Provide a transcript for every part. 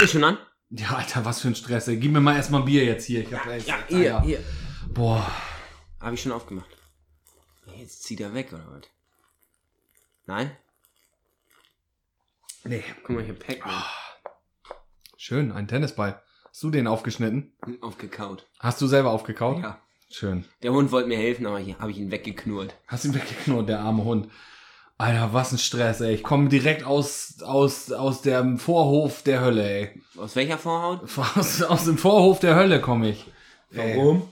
Ist schon an? Ja, Alter, was für ein Stress, ey. Gib mir mal erstmal ein Bier jetzt hier. Ich hab Ja, Alter. hier, hier. Boah. Habe ich schon aufgemacht. Jetzt zieht er weg, oder was? Nein? Nee. Guck mal, hier Pac-Man. Schön, ein Tennisball. Hast du den aufgeschnitten? Aufgekaut. Hast du selber aufgekaut? Ja. Schön. Der Hund wollte mir helfen, aber hier habe ich ihn weggeknurrt. Hast ihn weggeknurrt, der arme Hund. Alter, was ein Stress, ey. Ich komme direkt aus, aus, aus dem Vorhof der Hölle, ey. Aus welcher Vorhaut? Aus, aus dem Vorhof der Hölle komme ich. Warum?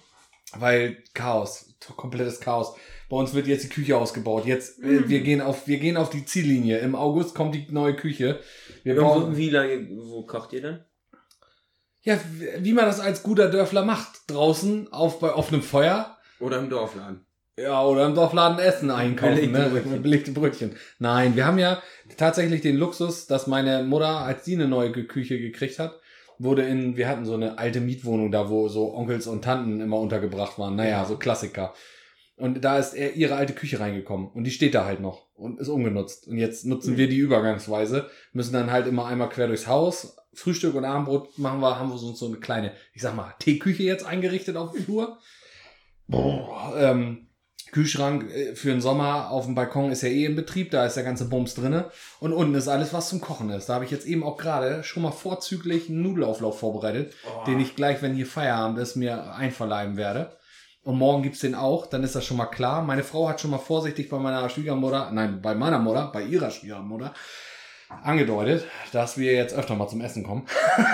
Weil Chaos, komplettes Chaos. Bei uns wird jetzt die Küche ausgebaut. Jetzt, äh, wir gehen auf, wir gehen auf die Ziellinie. Im August kommt die neue Küche. Wir bauen, Wie lange, wo kocht ihr denn? ja, wie man das als guter Dörfler macht. Draußen auf, bei offenem Feuer. Oder im Dorfladen? Ja, oder im Dorfladen Essen einkaufen, Belegte ne? Brötchen. Mit Belegte Brötchen. Nein, wir haben ja tatsächlich den Luxus, dass meine Mutter, als sie eine neue Küche gekriegt hat, wurde in, wir hatten so eine alte Mietwohnung da, wo so Onkels und Tanten immer untergebracht waren. Naja, so Klassiker. Und da ist er ihre alte Küche reingekommen. Und die steht da halt noch und ist ungenutzt. Und jetzt nutzen wir die übergangsweise, müssen dann halt immer einmal quer durchs Haus. Frühstück und Abendbrot machen wir, haben wir so, so eine kleine, ich sag mal, Teeküche jetzt eingerichtet auf dem Flur. Boah, ähm, Kühlschrank äh, für den Sommer auf dem Balkon ist ja eh in Betrieb, da ist der ganze Bums drinne und unten ist alles, was zum Kochen ist. Da habe ich jetzt eben auch gerade schon mal vorzüglich einen Nudelauflauf vorbereitet, den ich gleich, wenn hier Feierabend ist, mir einverleiben werde. Und morgen gibt's den auch, dann ist das schon mal klar. Meine Frau hat schon mal vorsichtig bei meiner Schwiegermutter, nein, bei meiner Mutter, bei ihrer Schwiegermutter, angedeutet, dass wir jetzt öfter mal zum Essen kommen.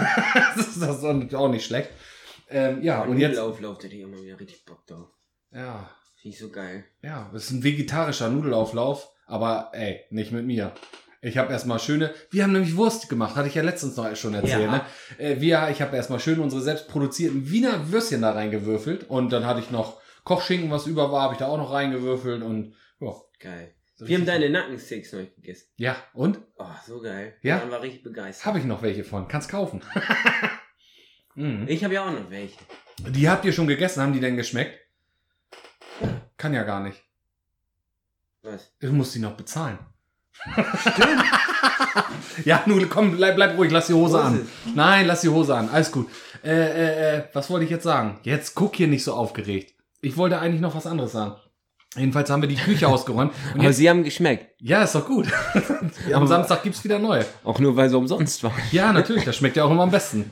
das ist das auch nicht schlecht. Ähm, ja, und jetzt. Auflauf, der ich immer wieder richtig Bock drauf. Ja, Finde ich so geil. Ja, es ist ein vegetarischer Nudelauflauf, aber ey, nicht mit mir. Ich habe erstmal schöne, wir haben nämlich Wurst gemacht, hatte ich ja letztens noch schon erzählt, Ja. ne? Äh, wir, ich habe erstmal schön unsere selbst produzierten Wiener Würstchen da reingewürfelt und dann hatte ich noch Kochschinken, was über war, habe ich da auch noch reingewürfelt und ja. Geil. Wir haben deine Nackensticks noch gegessen. Ja, und? Oh, so geil. Ja? Man war richtig begeistert. Habe ich noch welche von, kannst kaufen. mhm. Ich habe ja auch noch welche. Die habt ihr schon gegessen, haben die denn geschmeckt? Kann ja gar nicht. Was? Du musst die noch bezahlen. Stimmt. ja, nun komm, bleib, bleib ruhig, lass die Hose Hose. an. Nein, lass die Hose an, alles gut. Äh, äh, äh, was wollte ich jetzt sagen? Jetzt guck hier nicht so aufgeregt. Ich wollte eigentlich noch was anderes sagen. Jedenfalls haben wir die Küche ausgeräumt. Und Aber jetzt, sie haben geschmeckt. ja, ist doch gut. Am Samstag gibt's wieder neue. Auch nur, weil sie umsonst waren. Ja, natürlich, das schmeckt ja auch immer am besten.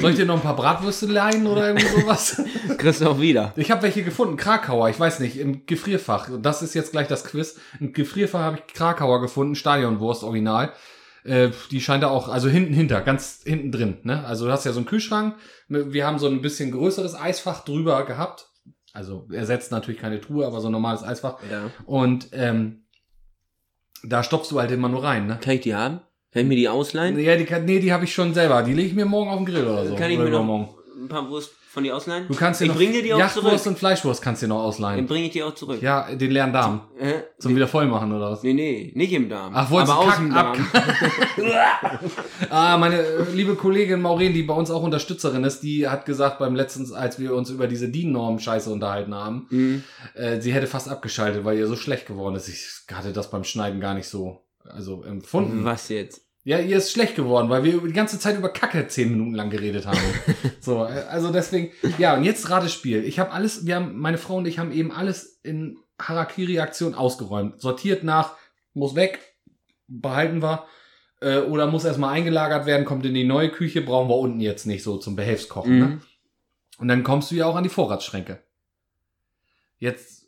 Soll ich dir noch ein paar Bratwürste leihen oder irgendwie sowas? Kriegst du auch wieder. Ich habe welche gefunden, Krakauer, ich weiß nicht, im Gefrierfach. Das ist jetzt gleich das Quiz. Im Gefrierfach habe ich Krakauer gefunden, Stadionwurst Original. Äh, die scheint da auch, also hinten hinter, ganz hinten drin. Ne? Also du hast ja so einen Kühlschrank. Wir haben so ein bisschen größeres Eisfach drüber gehabt. Also ersetzt natürlich keine Truhe, aber so ein normales Eisfach. Ja. Und ähm, da stopfst du halt immer nur rein. Ne? Kann ich die haben? Kann ich mir die ausleihen? Ja, die, kann- nee, die habe ich schon selber. Die lege ich mir morgen auf den Grill oder so. Kann ich oder mir noch übermorgen. ein paar Wurst von dir ausleihen? Du kannst dir ich noch bring dir die auch Jachtwurst zurück. und Fleischwurst kannst du dir noch Dann ausleihen. bringe ich die auch zurück. Ja, den leeren Darm. Äh? Zum wieder voll machen oder was? Nee, nee, nicht im Darm. Ach, wolltest aber aus dem? Darm. Ah, meine äh, liebe Kollegin Maureen, die bei uns auch Unterstützerin ist, die hat gesagt beim letzten, als wir uns über diese DIN-Norm-Scheiße unterhalten haben, Mhm. äh, sie hätte fast abgeschaltet, weil ihr so schlecht geworden ist. Ich hatte das beim Schneiden gar nicht so, also empfunden. Was jetzt? Ja, ihr ist schlecht geworden, weil wir die ganze Zeit über Kacke zehn Minuten lang geredet haben. so, äh, also deswegen, ja, und jetzt Ratespiel. Ich habe alles, wir haben, meine Frau und ich haben eben alles in Harakiri-Aktion ausgeräumt. Sortiert nach, muss weg, behalten wir, äh, oder muss erstmal eingelagert werden, kommt in die neue Küche, brauchen wir unten jetzt nicht so zum Behelfskochen. Ne? Mhm. Und dann kommst du ja auch an die Vorratsschränke. Jetzt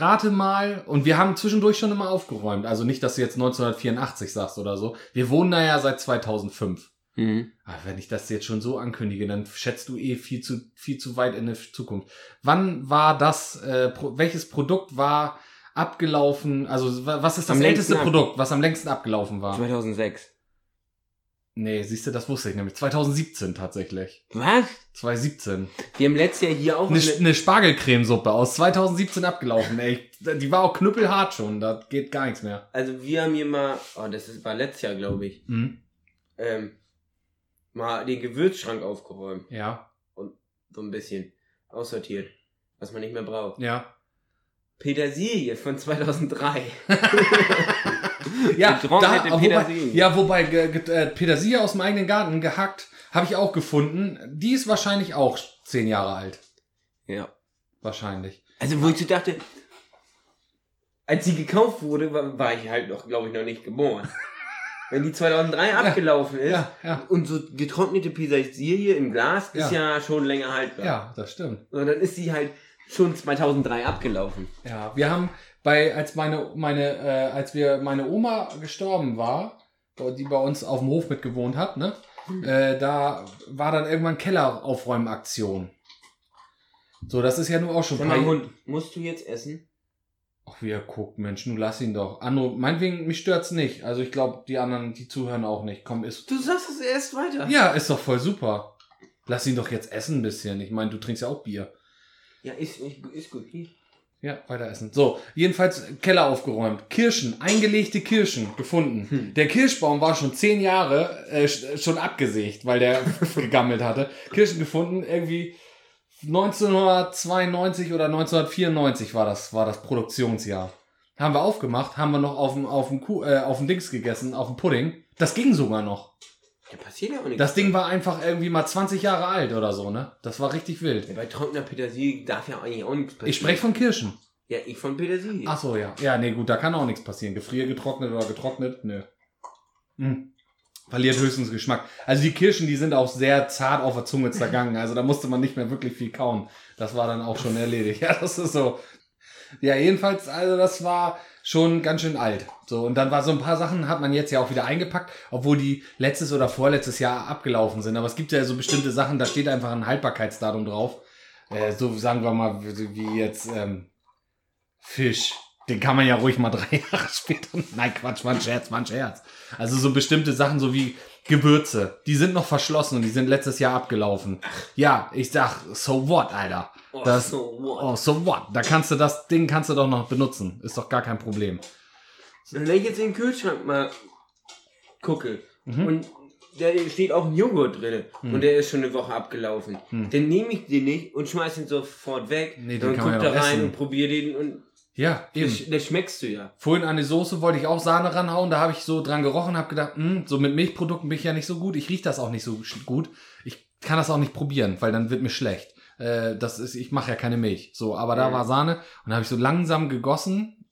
rate mal, und wir haben zwischendurch schon immer aufgeräumt, also nicht, dass du jetzt 1984 sagst oder so. Wir wohnen da ja seit 2005. Mhm. Aber wenn ich das jetzt schon so ankündige, dann schätzt du eh viel zu, viel zu weit in die Zukunft. Wann war das, äh, pro, welches Produkt war abgelaufen, also wa- was ist das Am älteste Produkt, was am längsten abgelaufen war? 2006. Nee, siehst du, das wusste ich nämlich. 2017 tatsächlich. Was? 2017. Wir haben letztes Jahr hier auch Eine, eine, Spargelcremesuppe aus 2017 abgelaufen, ey. Die war auch knüppelhart schon, da geht gar nichts mehr. Also wir haben hier mal, oh, das ist, war letztes Jahr, glaube ich, Mhm. ähm, mal den Gewürzschrank aufgeräumt. Ja, So ein bisschen aussortiert, was man nicht mehr braucht. ja. Petersilie von 2003. Ja, da, wobei, Petersilie. ja, wobei ge, ge, äh, Petersilie aus dem eigenen Garten gehackt, habe ich auch gefunden. Die ist wahrscheinlich auch zehn Jahre alt. Ja. Wahrscheinlich. Also, wo ich so dachte, als sie gekauft wurde, war, war ich halt noch, glaube ich, noch nicht geboren. Wenn die 2003 abgelaufen ist Ja, ja, und so getrocknete Petersilie im Glas ist ja schon länger haltbar. ja, das stimmt. Und dann ist sie halt schon 2003 abgelaufen. Ja, wir haben bei, als meine, meine, äh, als wir meine Oma gestorben war, die bei uns auf dem Hof mitgewohnt hat, ne? Äh, da war dann irgendwann Kelleraufräumaktion. So, das ist ja nur auch schon Sag mal, Hund, musst du jetzt essen? Ach, wie er guckt, Mensch, nun lass ihn doch. Andro, meinetwegen, mich stört's nicht. Also ich glaube, die anderen, die zuhören auch nicht. Komm, ist. Du sagst es erst weiter. Ja, ist doch voll super. Lass ihn doch jetzt essen ein bisschen. Ich meine, du trinkst ja auch Bier. Ja, ist, ist, ist gut. Hier. Ja, weiter essen. So, jedenfalls Keller aufgeräumt. Kirschen, eingelegte Kirschen gefunden. Hm. Der Kirschbaum war schon zehn Jahre äh, sch- schon abgesägt, weil der gegammelt hatte. Kirschen gefunden, irgendwie 1992 oder 1994 war das, war das Produktionsjahr. Haben wir aufgemacht, haben wir noch auf dem, auf dem, Kuh, äh, auf dem Dings gegessen, auf dem Pudding. Das ging sogar noch. Ja, passiert ja auch nichts. Das Ding war einfach irgendwie mal 20 Jahre alt oder so, ne? Das war richtig wild. Ja, bei trockener Petersilie darf ja eigentlich auch nichts passieren. Ich spreche von Kirschen. Ja, ich von Petersilie. Ach so, ja. Ja, nee, gut, da kann auch nichts passieren. Gefriergetrocknet oder getrocknet, nö. Hm. Verliert höchstens Geschmack. Also die Kirschen, die sind auch sehr zart auf der Zunge zergangen. Also da musste man nicht mehr wirklich viel kauen. Das war dann auch schon erledigt. Ja, das ist so. Ja, jedenfalls, also das war schon ganz schön alt. So, und dann war so ein paar Sachen, hat man jetzt ja auch wieder eingepackt, obwohl die letztes oder vorletztes Jahr abgelaufen sind. Aber es gibt ja so bestimmte Sachen, da steht einfach ein Haltbarkeitsdatum drauf. Äh, so sagen wir mal, wie jetzt ähm, Fisch. Den kann man ja ruhig mal drei Jahre später. Nein, Quatsch, war ein Scherz, war Scherz. Also so bestimmte Sachen, so wie Gewürze, die sind noch verschlossen und die sind letztes Jahr abgelaufen. Ja, ich sag, so what, Alter. Oh, das, so what? oh, so what? Da kannst du das Ding kannst du doch noch benutzen. Ist doch gar kein Problem. Wenn ich jetzt in den Kühlschrank mal gucke Mhm. und da steht auch ein Joghurt drin Hm. und der ist schon eine Woche abgelaufen, Hm. dann nehme ich den nicht und schmeiß ihn sofort weg. Nee, kann guck da ja auch rein essen. und probier den und Ja, eben. das, das schmeckst du ja. Vorhin an die Soße wollte ich auch Sahne ranhauen, da habe ich so dran gerochen, habe gedacht, hm, so mit Milchprodukten bin ich ja nicht so gut, ich riech das auch nicht so gut. Ich kann das auch nicht probieren, weil dann wird mir schlecht. Äh, das ist, ich mache ja keine Milch. So, aber da Mhm. war Sahne und habe ich so langsam gegossen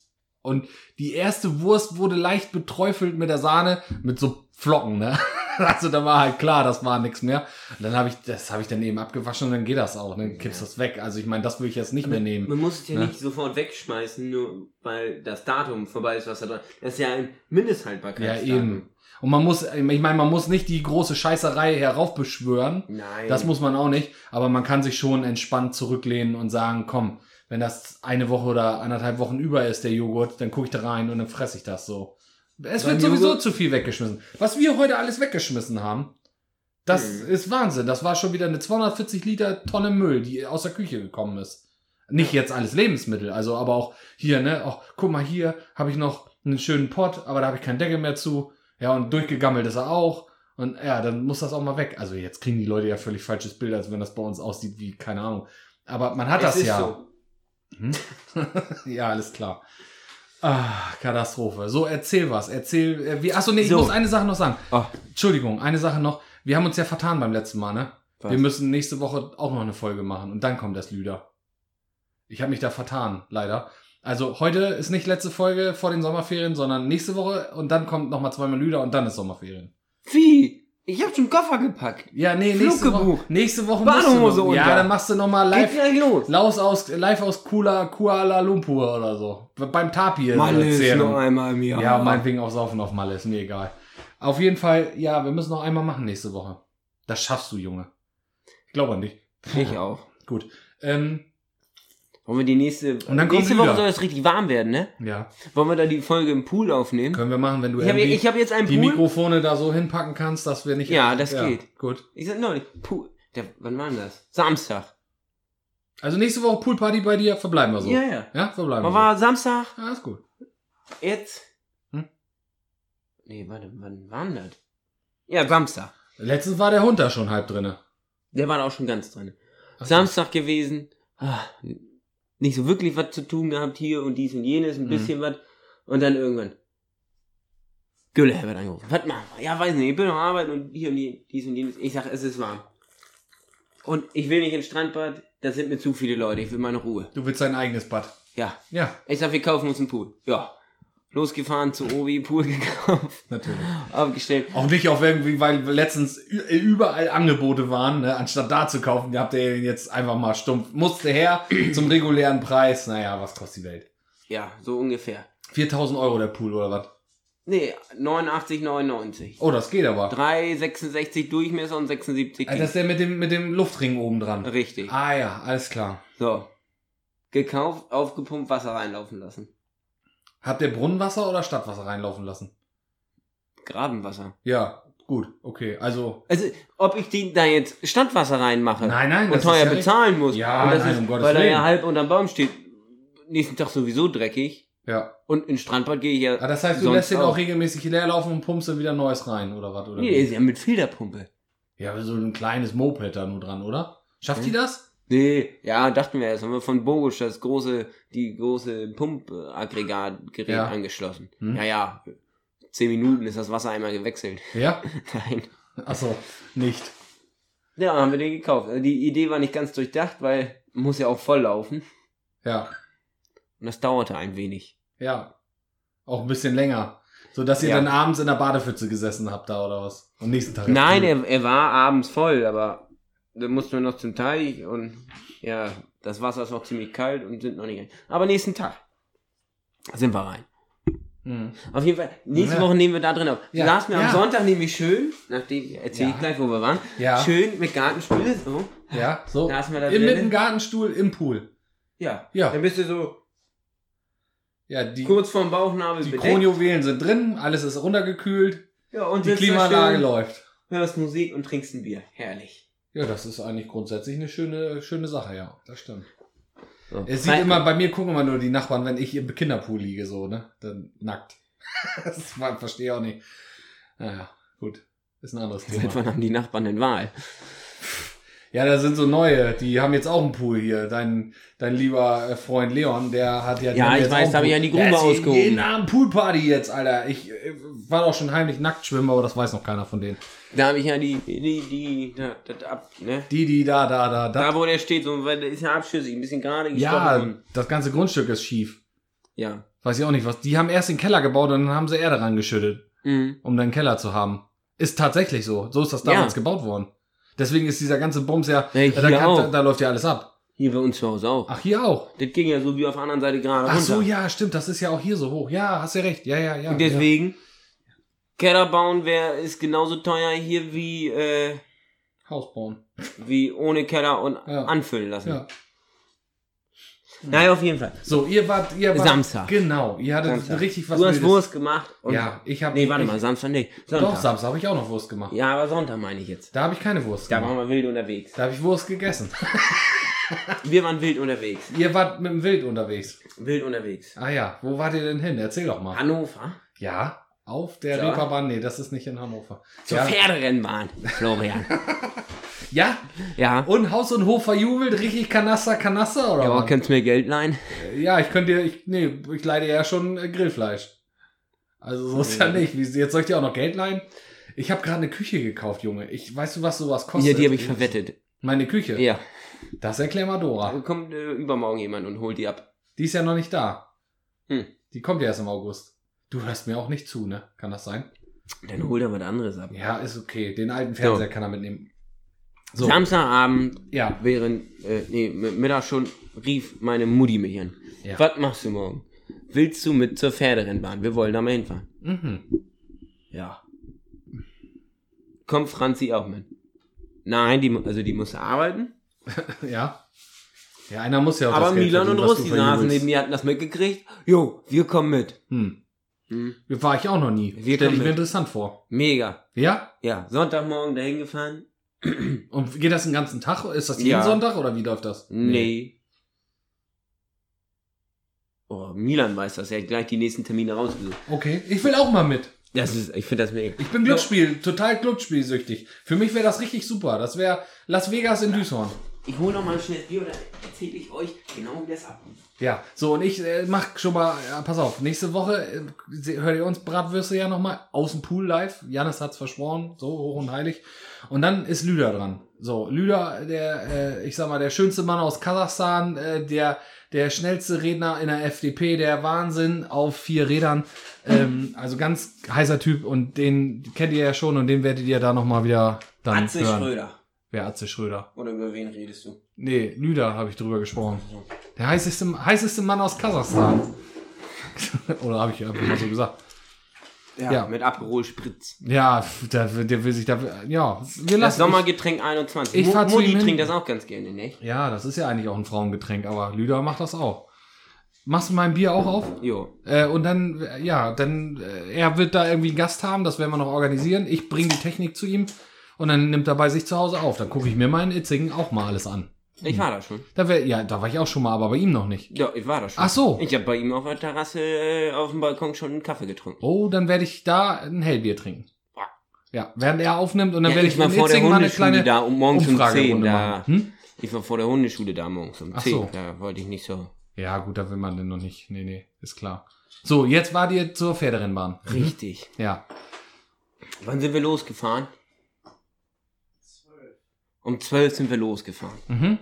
und die erste Wurst wurde leicht beträufelt mit der Sahne mit so Flocken, ne? Also da war halt klar, das war nichts mehr. Und dann habe ich, das habe ich dann eben abgewaschen und dann geht das auch, dann kippst Ja. das weg. Also ich meine, das will ich jetzt nicht mehr nehmen. Man muss es ja Ne? nicht sofort wegschmeißen, nur weil das Datum vorbei ist, was da dran Das ist ja ein Ja, Mindesthaltbarkeitsdatum. eben. Und man muss, ich meine, man muss nicht die große Scheißerei heraufbeschwören. Nein. Das muss man auch nicht. Aber man kann sich schon entspannt zurücklehnen und sagen, komm, wenn das eine Woche oder anderthalb Wochen über ist, der Joghurt, dann gucke ich da rein und dann fresse ich das so. Es Beim wird sowieso Joghurt- zu viel weggeschmissen. Was wir heute alles weggeschmissen haben, das Mhm. ist Wahnsinn. Das war schon wieder eine 240 Liter Tonne Müll, die aus der Küche gekommen ist. Nicht jetzt alles Lebensmittel, also aber auch hier, ne? Auch, guck mal, hier habe ich noch einen schönen Pott, aber da habe ich keinen Deckel mehr zu. Ja, und durchgegammelt ist er auch. Und ja, dann muss das auch mal weg. Also jetzt kriegen die Leute ja völlig falsches Bild, als wenn das bei uns aussieht wie, keine Ahnung. Aber man hat Es das ja. so. Hm? ja, alles klar. Ah, Katastrophe. So, erzähl was. Erzähl, äh, wie, achso, nee, ich So. muss eine Sache noch sagen. Oh, Entschuldigung, eine Sache noch. Wir haben uns ja vertan beim letzten Mal, ne? Was? Wir müssen nächste Woche auch noch eine Folge machen und dann kommt das Lüder. Ich habe mich da vertan, leider. Also heute ist nicht letzte Folge vor den Sommerferien, sondern nächste Woche und dann kommt noch mal zweimal Lüder und dann ist Sommerferien. wie? Ich hab schon Koffer gepackt. Ja, nee, nächste Woche. gebucht. Nächste Woche musst du noch. Ja, dann machst du noch mal Geht live los. Laus aus, live aus Kuala, Kuala Lumpur oder so. Beim Tapir. Mal ist noch einmal im Jahr. Ja, meinetwegen auch saufen auf Malle, ist mir egal. Auf jeden Fall, ja, wir müssen noch einmal machen nächste Woche. Das schaffst du, Junge. Ich glaube an dich. Ich auch. Gut. Ähm, Wollen wir die nächste. Und dann nächste Woche soll es richtig warm werden, ne? ja, Wollen wir da die Folge im Pool aufnehmen? können wir machen, wenn du Ich irgendwie ich hab jetzt einen die Pool. Mikrofone da so hinpacken kannst, dass wir nicht. Ja, das geht. Gut. Ich sag neulich, Pool. Der, wann war denn das? Samstag. Also nächste Woche Poolparty bei dir, verbleiben wir so. Ja, ja. Ja, verbleiben wir war Samstag? so. Ja, ist gut. Jetzt? Hm? Nee, warte, wann war denn das? Ja, Samstag. Letztens war der Hund da schon halb drinne. Der war da auch schon ganz drin. Ach so. Samstag gewesen. Ah, nicht so wirklich was zu tun gehabt hier und dies und jenes, ein Mhm. bisschen was. Und dann irgendwann. Gülle wird angerufen. Was machen wir? Ja, weiß nicht, ich bin am Arbeiten und hier und die, dies und jenes. Ich sag, es ist warm. Und ich will nicht ins Strandbad, da sind mir zu viele Leute, ich will meine Ruhe. Du willst dein eigenes Bad. Ja. Ja, Ich sag, wir kaufen uns einen Pool. Ja. Losgefahren zu Obi, Pool gekauft, natürlich. aufgestellt. Auch nicht auf irgendwie, weil letztens überall Angebote waren, ne? anstatt da zu kaufen, habt ihr jetzt einfach mal stumpf. Musste her zum regulären Preis. Naja, was kostet die Welt? Ja, so ungefähr. 4000 Euro der Pool oder was? Nee, 89, 99. Oh, das geht aber. 3,66 Durchmesser und 76 Ah, Das ist der mit dem, mit dem Luftring oben dran. Richtig. Ah ja, alles klar. So. Gekauft, aufgepumpt, Wasser reinlaufen lassen. Habt ihr Brunnenwasser oder Stadtwasser reinlaufen lassen? Grabenwasser. Ja, gut, okay. Also, Also, ob ich die da jetzt Standwasser reinmache nein, nein, und das teuer ist ja bezahlen muss, Ja, und das nein, ist, um Gottes weil er ja Willen. halb unterm Baum steht, nächsten Tag sowieso dreckig. Ja. Und in Strandbad gehe ich ja. Ah, das heißt, du lässt den auch regelmäßig leer laufen und pumpst dann wieder Neues rein, oder was? Oder Nee, wie? der ist ja mit Filterpumpe. Ja, so ein kleines Moped da nur dran, oder? Schafft die das? Nee, ja, dachten wir erst, haben wir von Bogusch das große, die große Pumpaggregatgerät Ja. angeschlossen. Hm. Ja, ja. Zehn Minuten ist das Wasser einmal gewechselt. Ja? Nein. Achso, nicht. Ja, haben wir den gekauft. Also Die Idee war nicht ganz durchdacht, weil muss ja auch voll laufen. Ja, Und das dauerte ein wenig. ja. Auch ein bisschen länger. So dass ihr Ja. dann abends in der Badepfütze gesessen habt da oder was? Am nächsten Tag. Nein, er, er war abends voll, aber da mussten wir noch zum Teich und ja, das Wasser ist noch ziemlich kalt und sind noch nicht rein. Aber nächsten Tag sind wir rein. Hm. Auf jeden Fall, nächste Ja. Woche nehmen wir da drin auf. Ja. Saßen wir Ja. am Sonntag nämlich schön, nachdem, erzähl ich gleich, wo wir waren, schön mit Gartenstuhl, so. Ja, so. Ist man da Im, mit drin. dem Gartenstuhl im Pool. Ja. Ja. Dann bist du so Ja, die, kurz vorm Bauchnabel die bedeckt. Kronjuwelen sind drin, alles ist runtergekühlt, Ja, und die Klimaanlage läuft. hörst Musik und trinkst ein Bier. Herrlich. Ja, das ist eigentlich grundsätzlich eine schöne, schöne Sache, ja. Das stimmt. So. Es sieht Weil- immer, bei mir gucken immer nur die Nachbarn, wenn ich im Kinderpool liege, so, ne? Dann nackt. das verstehe ich auch nicht. Naja, gut. Ist ein anderes Seit Thema. wann haben die Nachbarn denn Wahl? Ja, da sind so neue, die haben jetzt auch einen Pool hier. Dein, dein lieber äh, Freund Leon, der hat ja. Ja, ich weiß, einen da hab ich ja die Grube ausgehoben. Jeden Abend Poolparty jetzt, Alter. Ich äh, war auch schon heimlich nackt schwimmen, aber das weiß noch keiner von denen. Da habe ich ja die, die, die, da, das ab, ne? Die, die, da, da, da, da. Da, wo der steht, so, weil der ist ja abschüssig, ein bisschen gerade ja, gestochen. das ganze Grundstück ist schief. Ja. Weiß ich auch nicht was. Die haben erst den Keller gebaut und dann haben sie Erde rangeschüttet, Mhm. um dann Keller zu haben. Ist tatsächlich so. So ist das damals Ja. gebaut worden. Deswegen ist dieser ganze Bums ja, Ja, da, kann, da, da läuft ja alles ab. Hier bei uns zu Hause auch. Ach, hier auch. Das ging ja so wie auf der anderen Seite gerade Ach runter. so, ja, stimmt. Das ist ja auch hier so hoch. Ja, hast ja recht. Ja, ja, ja. Und deswegen, Keller bauen wär, ist genauso teuer hier wie, äh, ja. Haus bauen. wie ohne Keller und Ja. anfüllen lassen. Ja. Naja, auf jeden Fall. So, ihr wart, ihr wart. Samstag. Genau. Ihr hattet Samstag. richtig was du hast Wildes. Wurst gemacht. Und Ja, ich habe. Nee, warte ich, mal, Samstag nicht. Sonntag. Doch, Samstag habe ich auch noch Wurst gemacht. Ja, aber Sonntag meine ich jetzt. Da habe ich keine Wurst Da gemacht. waren wir wild unterwegs. Da habe ich Wurst gegessen. Wir waren wild unterwegs. ihr wart mit dem Wild unterwegs. Wild unterwegs. Ah ja, wo wart ihr denn hin? Erzähl doch mal. Hannover. Ja, auf der So. Reeperbahn. Nee, das ist nicht in Hannover. Zur ja. Pferderennbahn, Florian. ja, ja. und Haus und Hof verjubelt, richtig Kanaster, Kanaster oder Ja, aber könntest du mir Geld leihen? Ja, ich könnte dir, ich, nee, ich leih dir ja schon äh, Grillfleisch. Also so ist ja nicht. Wie, jetzt soll ich dir auch noch Geld leihen? Ich habe gerade eine Küche gekauft, Junge. Ich weißt du, was sowas kostet? Ja, die habe ich verwettet. Meine Küche. Ja. Das erklär mal Dora. Da kommt äh, übermorgen jemand und holt die ab. Die ist ja noch nicht da. Hm. Die kommt ja erst im August. Du hörst mir auch nicht zu, ne? Kann das sein? Dann holt er was anderes ab. Ja, ist okay. Den alten Fernseher kann er mitnehmen. So. Samstagabend, Ja. während, äh, nee, Mittag schon, rief meine Mutti mich an. Ja. Was machst du morgen? Willst du mit zur Pferderennbahn? Wir wollen da mal hinfahren. Mhm. Ja. Kommt Franzi auch mit? Nein, die, also die muss arbeiten. Ja. Ja, einer muss ja auch Aber das Geld Milan und Russi saßen neben mir, hatten das mitgekriegt. Jo, wir kommen mit. Hm. Hm. War ich auch noch nie. Wir Stell ich mir interessant vor. Mega. Ja? Ja, Sonntagmorgen dahin gefahren. Und geht das den ganzen Tag? Ist das jeden Ja. Sonntag oder wie läuft das? Nee. Oh, Milan weiß das. Er hat gleich die nächsten Termine rausgesucht. Okay, ich will auch mal mit. Das ist, ich finde das mega. Ich bin Glücksspiel, total Glücksspielsüchtig. Für mich wäre das richtig super. Das wäre Las Vegas in Düsseldorf. Ich hole noch mal ein schnelles Bier und dann erzähle ich euch genau, wie das abgeht. Ja, so und ich äh, mach schon mal, ja, pass auf, nächste Woche äh, hört ihr uns Bratwürste ja nochmal aus dem Pool live. Janis hat's versprochen, so hoch und heilig. Und dann ist Lüder dran. So, Lüder, der, äh, ich sag mal, der schönste Mann aus Kasachstan, äh, der, der schnellste Redner in der FDP, der Wahnsinn auf vier Rädern. Ähm, also ganz heißer Typ und den kennt ihr ja schon und den werdet ihr da nochmal wieder dann Atze hören. Schröder. Wer Atze Schröder? Oder über wen redest du? Nee, Lüder habe ich drüber gesprochen. Der heißeste, heißeste Mann aus Kasachstan. Oder habe ich einfach mal so gesagt. Ja, Ja. mit Aperol Spritz. Ja, der, der will sich da. Ja, wir Das lassen. Sommergetränk 21. ich Mo- Mutti hin. trinkt das auch ganz gerne, ne? ja, das ist ja eigentlich auch ein Frauengetränk, aber Lüder macht das auch. Machst du mein Bier auch auf? Jo. Äh, und dann, ja, dann, äh, er wird da irgendwie einen Gast haben, das werden wir noch organisieren. Ich bringe die Technik zu ihm und dann nimmt er bei sich zu Hause auf. Dann gucke ich mir meinen Itzingen auch mal alles an. Ich war da schon. Da wär, ja, da war ich auch schon mal, aber bei ihm noch nicht. Ja, ich war da schon. Ach so. Ich habe bei ihm auf der Terrasse äh, auf dem Balkon schon einen Kaffee getrunken. Oh, dann werde ich da ein Hellbier trinken. Ja, während er aufnimmt und dann Ja, werde ich ich in vor der mal eine Hundeschule kleine da um morgens um 10 Umfragerunde da. Hm? Ich war vor der Hundeschule da morgens um Ach 10. so. Da wollte ich nicht so. Ja, gut, da will man denn noch nicht. Nee, nee, ist klar. So, jetzt war ihr zur Pferderennbahn. Richtig. Ja. Wann sind wir losgefahren? Um 12 sind wir losgefahren. Mhm.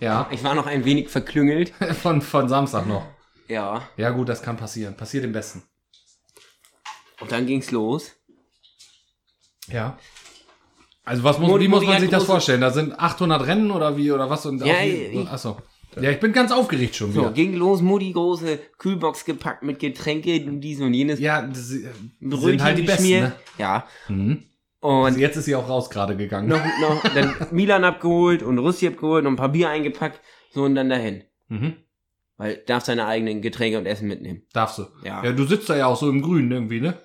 Ja, Ich war noch ein wenig verklüngelt. von, von Samstag noch. Ja. Ja, gut, das kann passieren. Passiert im Besten. Und dann ging's los. Ja. Also, was muss, wie muss man sich das vorstellen? Da sind 800 Rennen oder wie oder was? Und Ja, ich- Achso. Ja, ich bin ganz aufgeregt schon So, wieder. ging los, Mutti große Kühlbox gepackt mit Getränke dies und jenes. Ja, das äh, sind halt die Besten, ne? Ja. Mhm. Und Also jetzt ist sie auch raus gerade gegangen. noch, noch dann Milan abgeholt und Russi abgeholt und ein paar Bier eingepackt. So und dann dahin. Mhm. Weil darf seine eigenen Getränke und Essen mitnehmen. Darfst du. Ja. Ja, du sitzt da ja auch so im Grünen irgendwie, ne?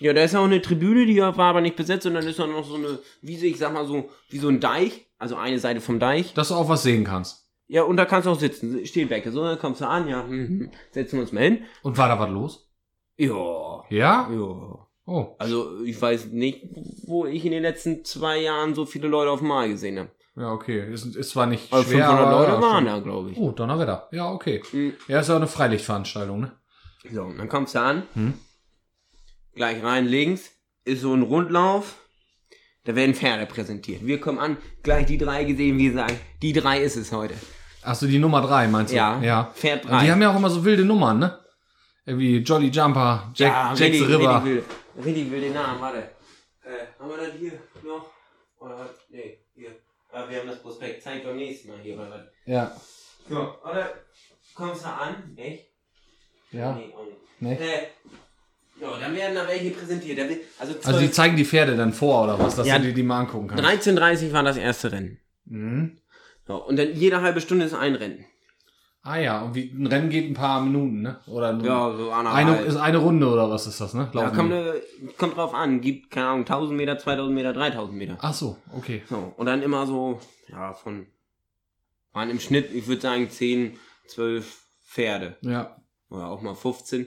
Ja, da ist auch eine Tribüne, die war aber nicht besetzt und dann ist da noch so eine Wiese, ich sag mal so, wie so ein Deich. Also eine Seite vom Deich. Dass du auch was sehen kannst. Ja, und da kannst du auch sitzen. Stehbecke. So, dann kommst du an, ja, hm, hm, setzen wir uns mal hin. Und war da was los? Ja. Ja? Ja. Oh. Also, ich weiß nicht, wo ich in den letzten zwei Jahren so viele Leute auf dem Mal gesehen habe. Ja, okay. Ist, ist zwar nicht Also schwer, 500 aber Leute waren da, glaube ich. Oh, Donnerwetter. Ja, okay. Hm. Ja, ist ja auch eine Freilichtveranstaltung, ne? So, und dann kommst du an, Hm. gleich rein links, ist so ein Rundlauf, da werden Pferde präsentiert. Wir kommen an, gleich die drei gesehen, wir sagen, die drei ist es heute. Achso, die Nummer drei meinst du? Ja, Ja. Pferd Und drei. die haben ja auch immer so wilde Nummern, ne? Irgendwie Jolly Jumper, Jack, ja, Jack the River. Richtig wild, richtig wilde Namen, warte. Äh, haben wir das hier noch? Oder was? Nee, hier. Ah, wir haben das Prospekt. Zeig beim nächsten Mal hier, oder was? Ja. So, oder? Kommst du an? Echt? Ja. Nee, auch nicht. Nee. Äh, ja, dann werden da welche präsentiert. Also, Also die 12, zeigen die Pferde dann vor oder was, dass Ja. du dir die mal angucken kannst. 13.30 war das erste Rennen. Mhm. So, und dann jede halbe Stunde ist ein Rennen. Ah ja, und wie, ein Rennen geht ein paar Minuten, ne? Oder nur- Ja, so eine, anderthalb. ist eine Runde oder was ist das, ne? ja, kommt, kommt drauf an. Gibt, keine Ahnung, 1000 Meter, 2000 Meter, 3000 Meter. Ach so, okay. So, und dann immer so, ja, von, waren im Schnitt, ich würde sagen, 10, 12 Pferde. Ja. Oder auch mal 15.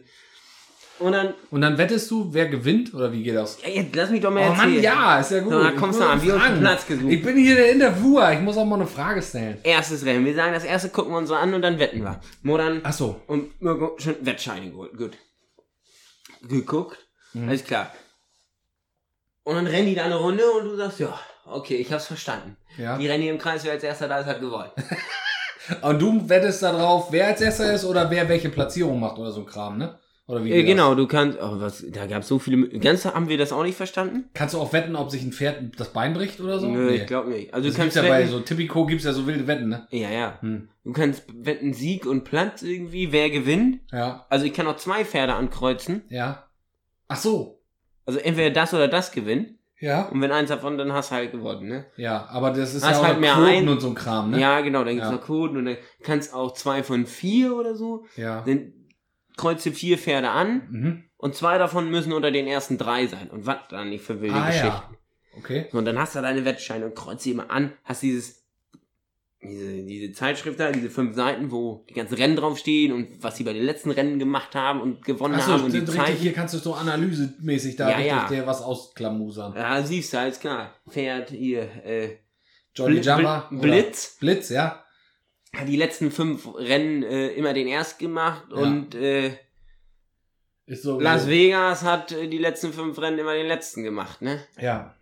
Und dann, Und dann wettest du, wer gewinnt oder wie geht das? ja, jetzt lass mich doch mal Oh erzählen. Mann, ja, ist ja gut. So, dann Ich kommst du an, wir haben Platz gesucht. Ich bin hier der Interviewer, ich muss auch mal eine Frage stellen. Erstes Rennen. Wir sagen, das erste gucken wir uns so an und dann wetten wir. Modern Ach so. und Mirko schon Wettscheine geholt. Gut. Geguckt. Mhm. Alles klar. Und dann rennen die da eine Runde und du sagst, ja, okay, ich hab's verstanden. Ja. Die rennen hier im Kreis, wer als erster da ist, hat gewonnen. Und du wettest darauf, wer als erster ist oder wer welche Platzierung macht oder so ein Kram, ne? Oder wie Äh, geht das? genau, du kannst, oh, was, da gab's so viele, ganz haben wir das auch nicht verstanden? Kannst du auch wetten, ob sich ein Pferd das Bein bricht oder so? Nö, ich glaube nicht. Also Das du gibt's kannst ja bei so Tipico gibt's ja so wilde Wetten, ne? ja, ja. Hm. Du kannst wetten Sieg und Platz irgendwie, wer gewinnt. Ja, Also ich kann auch zwei Pferde ankreuzen. ja. Ach so. Also entweder das oder das gewinnen. Ja. Und wenn eins davon, dann hast du halt gewonnen, ne? Ja, aber das ist Hast ja auch halt noch mehr Quoten ein- und so ein Kram, ne? Ja, genau, dann gibt's Ja. noch Quoten und dann kannst auch zwei von vier oder so. Ja. Dann kreuzt du vier Pferde an Mhm. und zwei davon müssen unter den ersten drei sein. Und was dann nicht für wilde Ah Geschichten. ja. Okay. So, und dann hast du deine Wettscheine und kreuzt sie immer an, hast dieses, diese, diese Zeitschrift da, diese fünf Seiten, wo die ganzen Rennen draufstehen und was sie bei den letzten Rennen gemacht haben und gewonnen Achso, haben und die Zeit. hier kannst du so analysemäßig da Ja, richtig ja. dir was ausklamusern. Ja, siehst du, alles klar. Pferd, hier, äh, Jolly Bl- Jumper. Blitz. Blitz, ja. Hat die letzten fünf Rennen äh, immer den erst gemacht Ja. und äh, Ist so. Las Vegas hat äh, die letzten fünf Rennen immer den letzten gemacht, ne? Ja.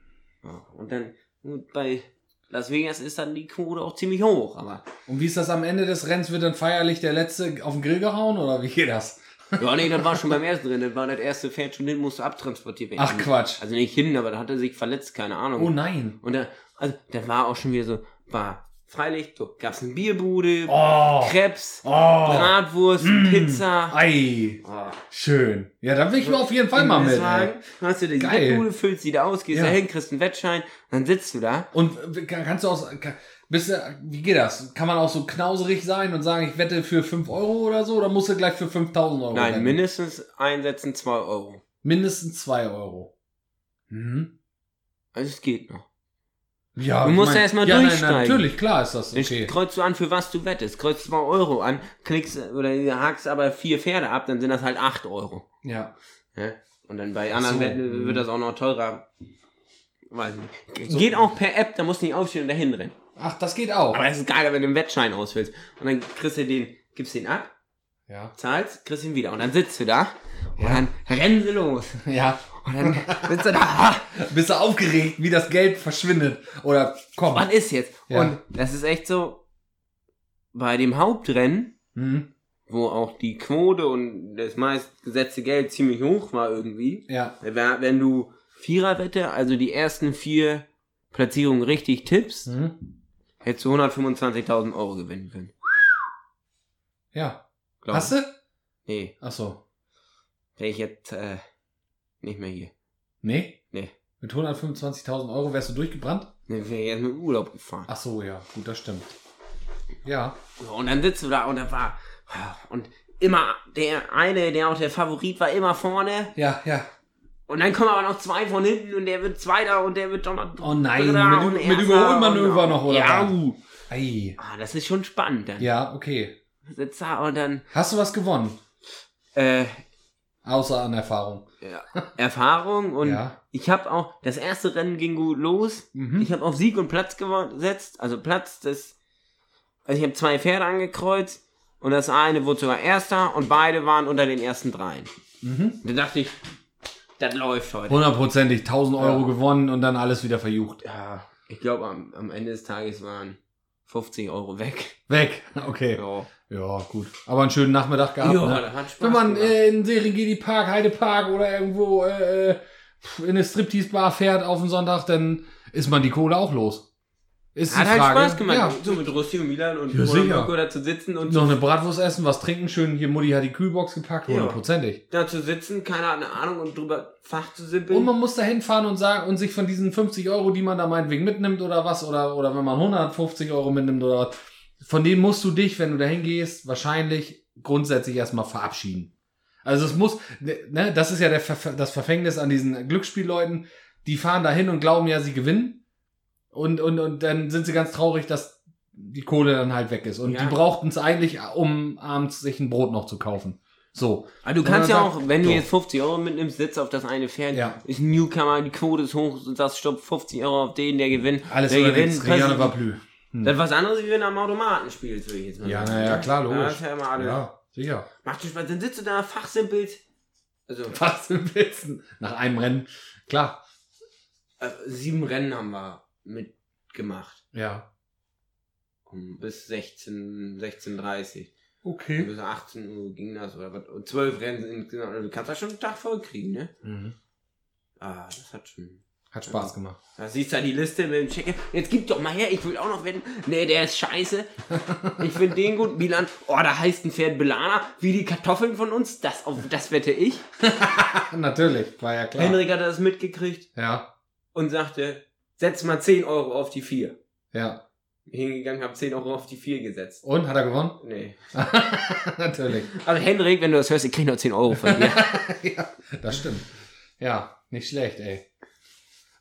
Und dann gut, bei Las Vegas ist dann die Quote auch ziemlich hoch, aber Und wie ist das am Ende des Rennens? Wird dann feierlich der letzte auf den Grill gehauen oder wie geht das? ja, nee, das war schon beim ersten Rennen, das war das erste Pferd schon hin, musste abtransportiert werden. Ach Quatsch. Also nicht hin, aber da hat er sich verletzt, keine Ahnung. Oh nein. Und da, also, da war auch schon wieder so, war freilich, so, gab's eine Bierbude, Oh. Krebs, Oh. Bratwurst, Pizza. Ei. Oh. Schön. Ja, dann will ich mir auf jeden Fall mal mit. Sagen, hast du die Geil. Wettbude, füllst die da aus, gehst Ja. da hin, kriegst einen Wettschein, dann sitzt du da. Und äh, kann- kannst du auch, bist du, wie geht das? Kann man auch so knauserig sein und sagen, ich wette für 5 Euro oder so? Oder musst du gleich für 5000 Euro Nein, wetten? mindestens einsetzen 2 Euro. Mindestens 2 Euro. Mhm. Also es geht noch. Ja, Du musst mein- ja erst mal ja, nein, durchsteigen. natürlich, klar ist das okay. kreuzt du an, für was du wettest. Kreuzt 2 Euro an, klickst oder hakst aber vier Pferde ab, dann sind das halt 8 Euro. Ja. Ja? Und dann bei anderen so. Wetten wird das auch noch teurer. Weiß nicht. Geht auch per App, da musst du nicht aufstehen und dahin rennen. Ach, das geht auch. Aber es ist geil, wenn du einen Wettschein ausfüllst. Und dann kriegst du den, gibst den ab, Ja. zahlst, kriegst ihn wieder. Und dann sitzt du da und dann rennen sie los. Ja. Und dann sitzt du da, Bist du aufgeregt, wie das Geld verschwindet? Oder komm. was ist jetzt? Ja. Und das ist echt so, bei dem Hauptrennen, Mhm. wo auch die Quote und das meistgesetzte Geld ziemlich hoch war irgendwie, Ja. wenn du Viererwette, also die ersten vier Platzierungen richtig tippst, Mhm. hättest du 125.000 Euro gewinnen können. Ja. Glaub Hast du? Nee, Ach so. wäre ich jetzt äh, nicht mehr hier. Nee? Nee. Mit 125.000 Euro wärst du durchgebrannt? Nee, wäre jetzt mit Urlaub gefahren. Ach so, ja. Gut, das stimmt. Ja. So, und dann sitzt du da und da war. Und immer der eine, der auch der Favorit war, immer vorne. Ja, ja. Und dann kommen aber noch zwei von hinten und der wird Zweiter und der wird doch noch. Oh nein, mit- mit Überholmanöver noch, oder Ja, uh. Ei. Ah, das ist schon spannend dann. Ja, okay. Sitzt da und dann. Hast du was gewonnen? Äh, Außer an Erfahrung. Erfahrung und Ja. ich habe auch. Das erste Rennen ging gut los. Mhm. Ich habe auf Sieg und Platz gesetzt. Also Platz des. Also ich habe zwei Pferde angekreuzt und das eine wurde sogar Erster und beide waren unter den ersten dreien. Mhm. Da dachte ich, das läuft heute. Hundertprozentig 1000 Euro Ja. gewonnen und dann alles wieder verjucht. Ja, ich glaube am, am Ende des Tages waren 50 Euro weg. Weg. Okay. Ja, Ja, gut. Aber einen schönen Nachmittag gehabt. ja ne? das hat Spaß Wenn man gemacht. äh, in Serengeti Park, Heidepark oder irgendwo äh, in eine Striptease-Bar fährt auf den Sonntag, dann ist man die Kohle auch los. Ist hat halt. Spaß gemacht, Ja. so mit Rusty und Milan und Ja, da zu sitzen und Noch eine Bratwurst essen, was trinken, schön hier Mutti hat die Kühlbox gepackt, Ja. hundertprozentig. da zu sitzen, keiner hat eine Ahnung und drüber Fach zu simpeln. Und man muss da hinfahren und sagen und sich von diesen 50 Euro, die man da meinetwegen mitnimmt oder was, oder, oder wenn man 150 Euro mitnimmt oder was, von denen musst du dich, wenn du da hingehst, wahrscheinlich grundsätzlich erstmal verabschieden. Also es muss, ne, das ist ja der, das Verfängnis an diesen Glücksspielleuten, die fahren da hin und glauben ja, sie gewinnen. Und, und, und dann sind sie ganz traurig, dass die Kohle dann halt weg ist. Und Ja. die brauchten es eigentlich, um abends sich ein Brot noch zu kaufen. So. Aber du Wenn kannst ja sagt, auch, wenn du so. jetzt 50 Euro mitnimmst, sitzt auf das eine Pferd, Ja. ist ein Newcomer, die Quote ist hoch, du sagst, stopp, 50 Euro auf den, der gewinnt. Alles der gewinnt. du- war plü. Hm. Das ist was anderes, wie wenn du am Automaten spielst, würde ich jetzt mal Ja, sagen. naja, klar, logisch. Ist ja immer. Ja, sicher. Macht Spaß, dann sitzt du da, fachsimpelst. Also, Witzen. Nach einem Rennen. Klar. äh, sieben Rennen haben wir mitgemacht. Ja. Um, bis 16, 16.30 Okay. Bis 18 Uhr ging das oder was. Und zwölf Rennen insgesamt. Also, du kannst das schon einen Tag voll kriegen, ne? Mhm. Ah, das hat schon. Hat Spaß gemacht. Da siehst du da die Liste mit dem Checker. Jetzt gib doch mal her, ich will auch noch wetten. Nee, der ist scheiße. Ich finde den gut. Milan, oh, da heißt ein Pferd Belana, wie die Kartoffeln von uns. Das, auf, das wette ich. Natürlich, war ja klar. Henrik hat das mitgekriegt Ja, und sagte, setz mal 10 Euro auf die 4. ja. Hingegangen, hab 10 Euro auf die 4 gesetzt. Und, hat er gewonnen? Nee. Natürlich. Also Henrik, wenn du das hörst, ich krieg noch 10 Euro von dir. ja, das stimmt. Ja, nicht schlecht, ey.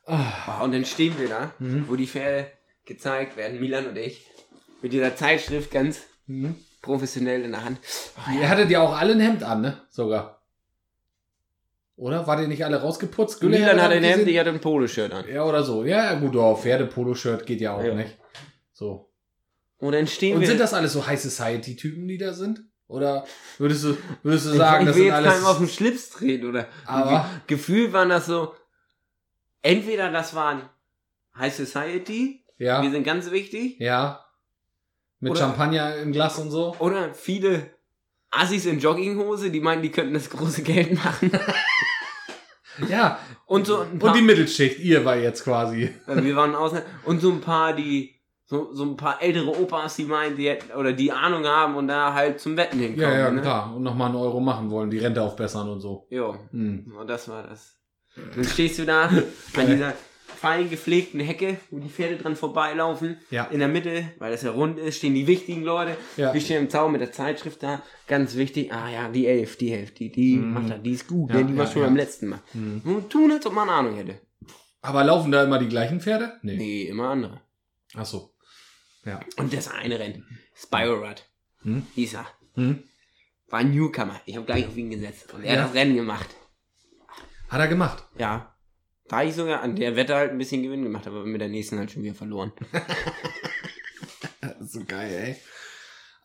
Ah, Oh, und dann stehen wir da, Mhm. wo die Pferde gezeigt werden, Milan und ich, mit dieser Zeitschrift ganz mhm. professionell in der Hand. Oh, Ihr hattet ja auch alle ein Hemd an, ne? Sogar. Oder? War der nicht alle rausgeputzt? Gülle Milan hat ein Hemd, ich hatte ein Poloshirt an. Ja, oder so. Ja, gut, oh, Pferde-Polo-Shirt geht ja auch Ja. nicht. So. Und dann stehen Und wir. sind das alles so High Society-Typen, die da sind? Oder würdest du, würdest du ich, sagen, ich das will sind jetzt keinem auf den alles. Schlips treten, oder? Aber- Ge Gefühl waren das so. Entweder das waren High Society, wir Ja, sind ganz wichtig, ja. Mit Oder- Champagner im Glas und so. oder viele Assis in Jogginghose, die meinen, die könnten das große Geld machen. Ja. Und so paar, Und die Mittelschicht, ihr war jetzt quasi. Wir waren außen und so ein paar, die so, so ein paar ältere Opas, die meinen, die hätten, oder die Ahnung haben und da halt zum Wetten hinkommen. Ja, ja, ne? klar. Und nochmal einen Euro machen wollen, die Rente aufbessern und so. Jo, Hm. und das war das. Dann stehst du da an dieser fein gepflegten Hecke, wo die Pferde dran vorbeilaufen. Ja. In der Mitte, weil das ja rund ist, stehen die wichtigen Leute. Ja. Wir stehen im Zaun mit der Zeitschrift da. Ganz wichtig. Ah ja, die Elf, die Elf, die, die Mhm. macht das, die ist gut. Ja, ne? Die war ja, schon ja. beim letzten Mal. Hm. Und tun, als ob man Ahnung hätte. Aber laufen da immer die gleichen Pferde? Nee. Nee, immer andere. Ach so. Ja. Und das eine rennt. Spyro-Rad. Hm? Hieß er. Hm? War ein Newcomer. Ich habe gleich auf ihn gesetzt. Und er Ja. hat das Rennen gemacht. Hat er gemacht. Ja. Da ich sogar an der Wette halt ein bisschen Gewinn gemacht, aber mit der nächsten halt schon wieder verloren. So geil, ey.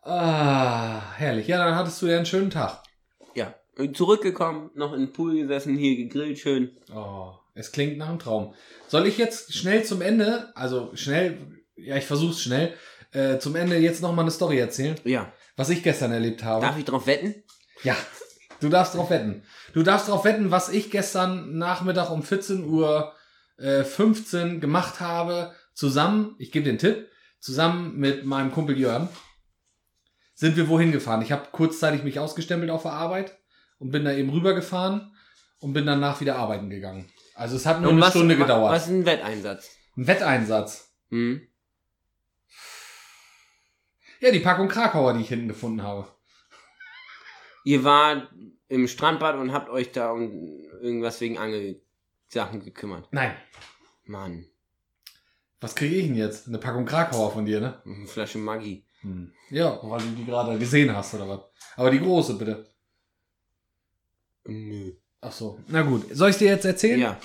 Ah, herrlich. Ja, dann hattest du ja einen schönen Tag. Ja. Zurückgekommen, noch in den Pool gesessen, hier gegrillt schön. Oh, es klingt nach einem Traum. Soll ich jetzt schnell zum Ende, also schnell, ja, ich versuch's schnell, äh, zum Ende jetzt nochmal eine Story erzählen, Ja. was ich gestern erlebt habe? Darf ich drauf wetten? Ja, du darfst drauf wetten. Du darfst drauf wetten, was ich gestern Nachmittag um 14 Uhr äh, 15 gemacht habe, zusammen, ich gebe den Tipp, zusammen mit meinem Kumpel Jörn, sind wir wohin gefahren. Ich habe kurzzeitig mich ausgestempelt auf der Arbeit und bin da eben rübergefahren und bin danach wieder arbeiten gegangen. Also es hat nur Und eine was, Stunde gedauert. Was ist ein Wetteinsatz? Ein Wetteinsatz. Hm? Ja, die Packung Krakauer, die ich hinten gefunden habe. Ihr wart im Strandbad und habt euch da um irgendwas wegen Angelsachen gekümmert. Nein. Mann. Was kriege ich denn jetzt? Eine Packung Krakauer von dir, ne? Eine Flasche Maggi. Hm. Ja, weil du die gerade gesehen hast, oder was? Aber die große, bitte. Nö. Ach so. Na gut. Soll ich dir jetzt erzählen? Ja.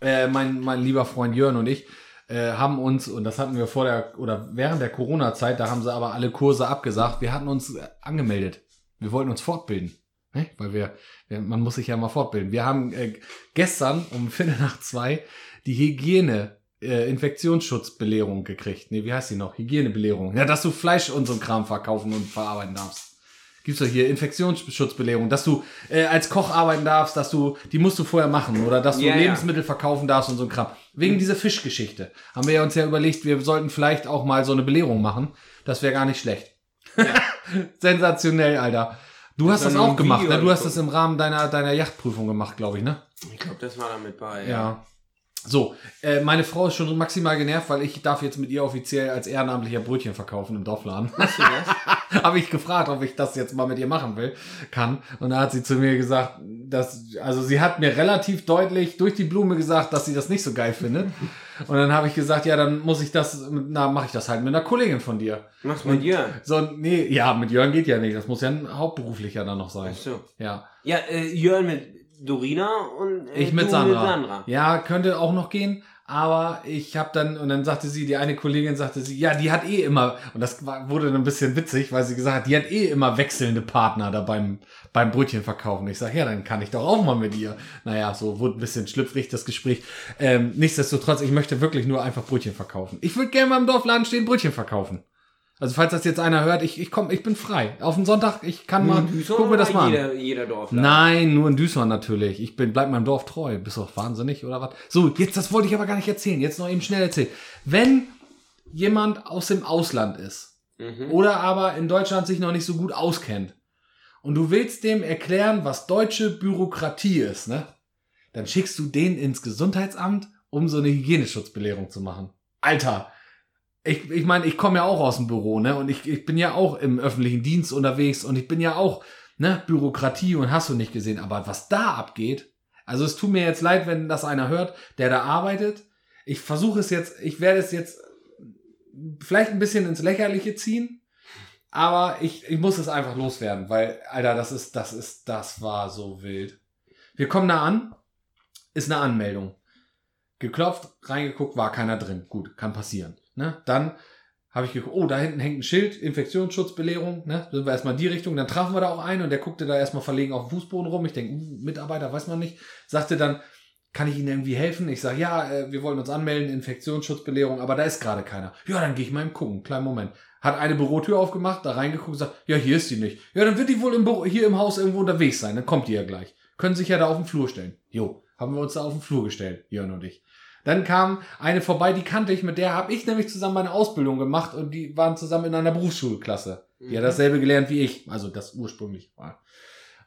Äh, mein, mein lieber Freund Jörn und ich äh, haben uns, und das hatten wir vor der, oder während der Corona-Zeit, da haben sie aber alle Kurse abgesagt, wir hatten uns angemeldet. Wir wollten uns fortbilden. Ne? Weil wir, wir, man muss sich ja mal fortbilden. Wir haben äh, gestern um Viertel nach zwei die Hygiene, äh, Infektionsschutzbelehrung gekriegt. Nee, wie heißt die noch? Hygienebelehrung. Ja, dass du Fleisch und so Kram verkaufen und verarbeiten darfst. Gibt's doch hier Infektionsschutzbelehrung, dass du äh, als Koch arbeiten darfst, dass du, die musst du vorher machen oder dass du Ja, ja. Lebensmittel verkaufen darfst und so Kram. Wegen dieser Fischgeschichte haben wir ja uns ja überlegt, wir sollten vielleicht auch mal so eine Belehrung machen. Das wäre gar nicht schlecht. Sensationell, Alter. Du hast Das auch gemacht, Video ne? Du hast das im Rahmen deiner, deiner Yachtprüfung gemacht, glaube ich, ne? Ich glaube, das war damit bei. Ja. So, äh, meine Frau ist schon maximal genervt, weil ich darf jetzt mit ihr offiziell als ehrenamtlicher Brötchen verkaufen im Dorfladen. Hast du das? habe ich gefragt, ob ich das jetzt mal mit ihr machen will, kann. Und da hat sie zu mir gesagt, dass, also sie hat mir relativ deutlich durch die Blume gesagt, dass sie das nicht so geil findet. Und dann habe ich gesagt, ja, dann muss ich das, na, mache ich das halt mit einer Kollegin von dir. Mach's mit Jörn. So, nee, ja, mit Jörn geht ja nicht. Das muss ja ein hauptberuflicher dann noch sein. Ach so. Ja. Ja, äh, Jörn mit Dorina und äh, Ich mit Sandra. mit Sandra. Ja, könnte auch noch gehen. Aber ich habe dann, und dann sagte sie, die eine Kollegin sagte sie, ja, die hat eh immer, und das war, wurde dann ein bisschen witzig, weil sie gesagt hat, die hat eh immer wechselnde Partner da beim, beim Brötchen verkaufen. Ich sage, ja, dann kann ich doch auch mal mit ihr. Naja, so wurde ein bisschen schlüpfrig das Gespräch. Ähm, nichtsdestotrotz, ich möchte wirklich nur einfach Brötchen verkaufen. Ich würde gerne mal im Dorfladen stehen, Brötchen verkaufen. Also falls das jetzt einer hört, ich, ich komm, ich bin frei. Auf den Sonntag, ich kann mal, guck mir das mal an. jeder, jeder Dorf. Nein, nur in Duisburg natürlich. Ich bin, bleib meinem Dorf treu. Bist doch wahnsinnig oder was? So, jetzt, das wollte ich aber gar nicht erzählen. Jetzt noch eben schnell erzählen. Wenn jemand aus dem Ausland ist Mhm. oder aber in Deutschland sich noch nicht so gut auskennt und du willst dem erklären, was deutsche Bürokratie ist, ne? Dann schickst du den ins Gesundheitsamt, um so eine Hygieneschutzbelehrung zu machen. Alter, ich, ich meine, ich komme ja auch aus dem Büro, ne? Und ich, ich bin ja auch im öffentlichen Dienst unterwegs und ich bin ja auch, ne, Bürokratie und hast du nicht gesehen. Aber was da abgeht, also es tut mir jetzt leid, wenn das einer hört, der da arbeitet. Ich versuche es jetzt, ich werde es jetzt vielleicht ein bisschen ins Lächerliche ziehen, aber ich, ich muss es einfach loswerden, weil, Alter, das ist, das ist, das war so wild. Wir kommen da an, ist eine Anmeldung. Geklopft, reingeguckt, war keiner drin. Gut, kann passieren. Ne? Dann habe ich geguckt, oh, da hinten hängt ein Schild, Infektionsschutzbelehrung, ne? Sind wir erstmal die Richtung, dann trafen wir da auch einen und der guckte da erstmal verlegen auf dem Fußboden rum. Ich denke, uh, Mitarbeiter, weiß man nicht. Sagte dann, kann ich Ihnen irgendwie helfen? Ich sage, ja, äh, wir wollen uns anmelden, Infektionsschutzbelehrung, aber da ist gerade keiner. Ja, dann gehe ich mal im gucken. Kleinen Moment. Hat eine Bürotür aufgemacht, da reingeguckt und sagt, ja, hier ist sie nicht. Ja, dann wird die wohl im Büro, hier im Haus irgendwo unterwegs sein. Dann kommt die ja gleich. Können sich ja da auf den Flur stellen. Jo, haben wir uns da auf den Flur gestellt, Jörn und ich. Dann kam eine vorbei, die kannte ich, mit der habe ich nämlich zusammen meine Ausbildung gemacht und die waren zusammen in einer Berufsschulklasse. Die hat Mhm. dasselbe gelernt wie ich, also das ursprünglich war.